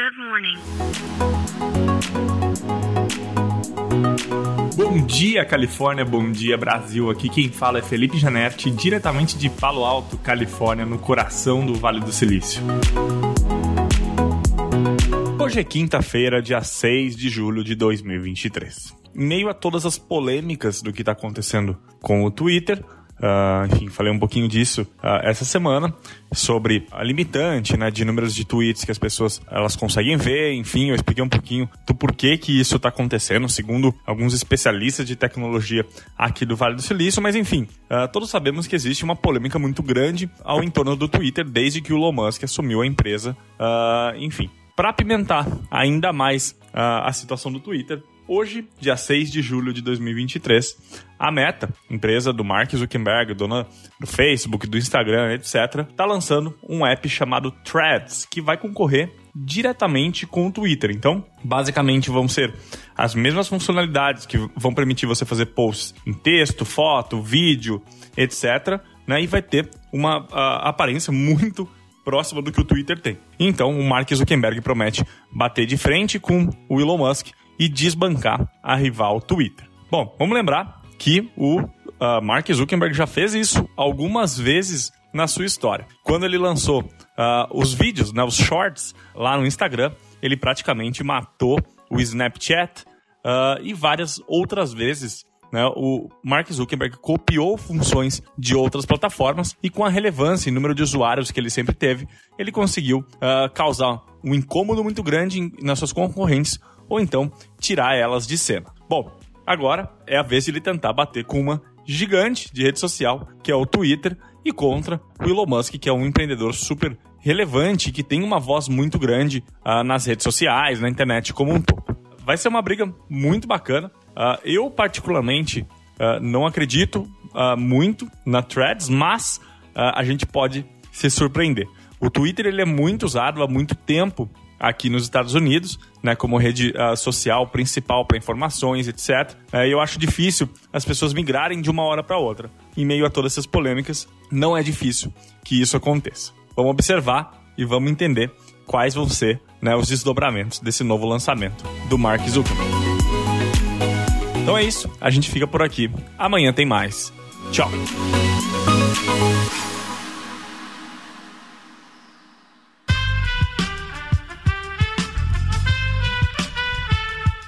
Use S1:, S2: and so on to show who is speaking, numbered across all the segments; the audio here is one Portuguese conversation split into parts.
S1: Good morning.
S2: Bom dia, Califórnia. Bom dia, Brasil. Aqui quem fala é Felipe Janetti, diretamente de Palo Alto, Califórnia, no coração do Vale do Silício. Hoje é quinta-feira, dia 6 de julho de 2023. Em meio a todas as polêmicas do que está acontecendo com o Twitter, Uh, enfim, falei um pouquinho disso uh, essa semana sobre a limitante né, de números de tweets que as pessoas elas conseguem ver. Enfim, eu expliquei um pouquinho do porquê que isso está acontecendo, segundo alguns especialistas de tecnologia aqui do Vale do Silício. Mas enfim, uh, todos sabemos que existe uma polêmica muito grande ao entorno do Twitter desde que o Elon Musk assumiu a empresa. enfim, para apimentar ainda mais a situação do Twitter, Hoje, dia 6 de julho de 2023, a Meta, empresa do Mark Zuckerberg, dona do Facebook, do Instagram, etc., está lançando um app chamado Threads, que vai concorrer diretamente com o Twitter. Então, basicamente vão ser as mesmas funcionalidades que vão permitir você fazer posts em texto, foto, vídeo, etc. Né? E vai ter uma aparência muito próxima do que o Twitter tem. Então, o Mark Zuckerberg promete bater de frente com o Elon Musk e desbancar a rival Twitter. Bom, vamos lembrar que o uh, Mark Zuckerberg já fez isso algumas vezes na sua história. Quando ele lançou uh, os vídeos, né, os shorts, lá no Instagram, ele praticamente matou o Snapchat uh, e várias outras vezes né, o Mark Zuckerberg copiou funções de outras plataformas e com a relevância e número de usuários que ele sempre teve, ele conseguiu uh, causar um incômodo muito grande nas suas concorrentes ou então tirar elas de cena. Bom, agora é a vez de ele tentar bater com uma gigante de rede social, que é o Twitter, e contra o Elon Musk, que é um empreendedor super relevante, que tem uma voz muito grande uh, nas redes sociais, na internet como um todo. Vai ser uma briga muito bacana. Uh, eu, particularmente, uh, não acredito muito na Threads, mas a gente pode se surpreender. O Twitter ele é muito usado há muito tempo aqui nos Estados Unidos, né, como rede uh, social principal para informações, etc. Uh, é, eu acho difícil as pessoas migrarem de uma hora para outra. Em meio a todas essas polêmicas, não é difícil que isso aconteça. Vamos observar e vamos entender quais vão ser né, os desdobramentos desse novo lançamento do Mark Zuckerberg. Então é isso, a gente fica por aqui. Amanhã tem mais. Tchau.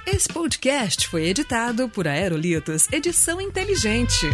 S3: Esse podcast foi editado por Aerolitos Edição Inteligente.